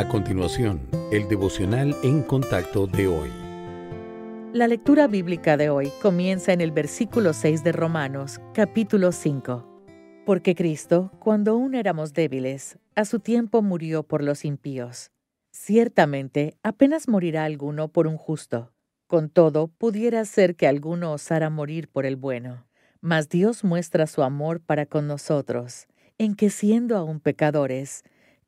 A continuación, el devocional en contacto de hoy. La lectura bíblica de hoy comienza en el versículo 6 de Romanos, capítulo 5. Porque Cristo, cuando aún éramos débiles, a su tiempo murió por los impíos. Ciertamente, apenas morirá alguno por un justo. Con todo, pudiera ser que alguno osara morir por el bueno. Mas Dios muestra su amor para con nosotros, en que siendo aún pecadores,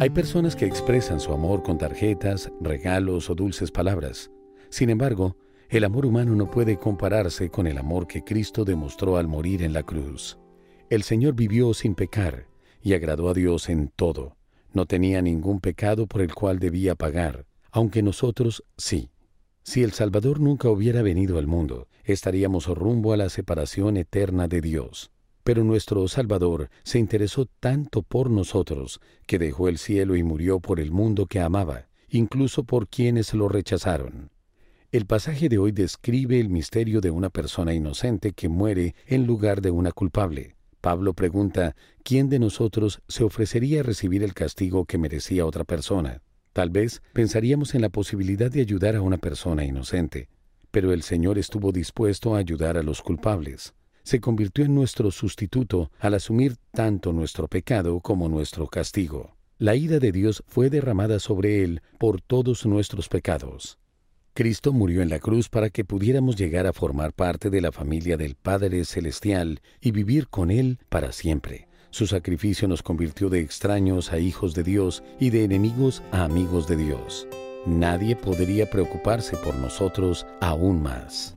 Hay personas que expresan su amor con tarjetas, regalos o dulces palabras. Sin embargo, el amor humano no puede compararse con el amor que Cristo demostró al morir en la cruz. El Señor vivió sin pecar y agradó a Dios en todo. No tenía ningún pecado por el cual debía pagar, aunque nosotros sí. Si el Salvador nunca hubiera venido al mundo, estaríamos rumbo a la separación eterna de Dios. Pero nuestro Salvador se interesó tanto por nosotros que dejó el cielo y murió por el mundo que amaba, incluso por quienes lo rechazaron. El pasaje de hoy describe el misterio de una persona inocente que muere en lugar de una culpable. Pablo pregunta, ¿quién de nosotros se ofrecería a recibir el castigo que merecía otra persona? Tal vez pensaríamos en la posibilidad de ayudar a una persona inocente, pero el Señor estuvo dispuesto a ayudar a los culpables. Se convirtió en nuestro sustituto al asumir tanto nuestro pecado como nuestro castigo. La ira de Dios fue derramada sobre él por todos nuestros pecados. Cristo murió en la cruz para que pudiéramos llegar a formar parte de la familia del Padre Celestial y vivir con Él para siempre. Su sacrificio nos convirtió de extraños a hijos de Dios y de enemigos a amigos de Dios. Nadie podría preocuparse por nosotros aún más.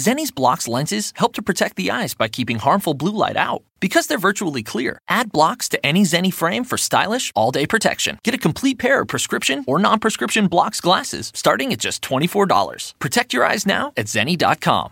Zenni's blocks lenses help to protect the eyes by keeping harmful blue light out. Because they're virtually clear, add blocks to any Zenni frame for stylish, all day protection. Get a complete pair of prescription or non prescription blocks glasses starting at just $24. Protect your eyes now at Zenni.com.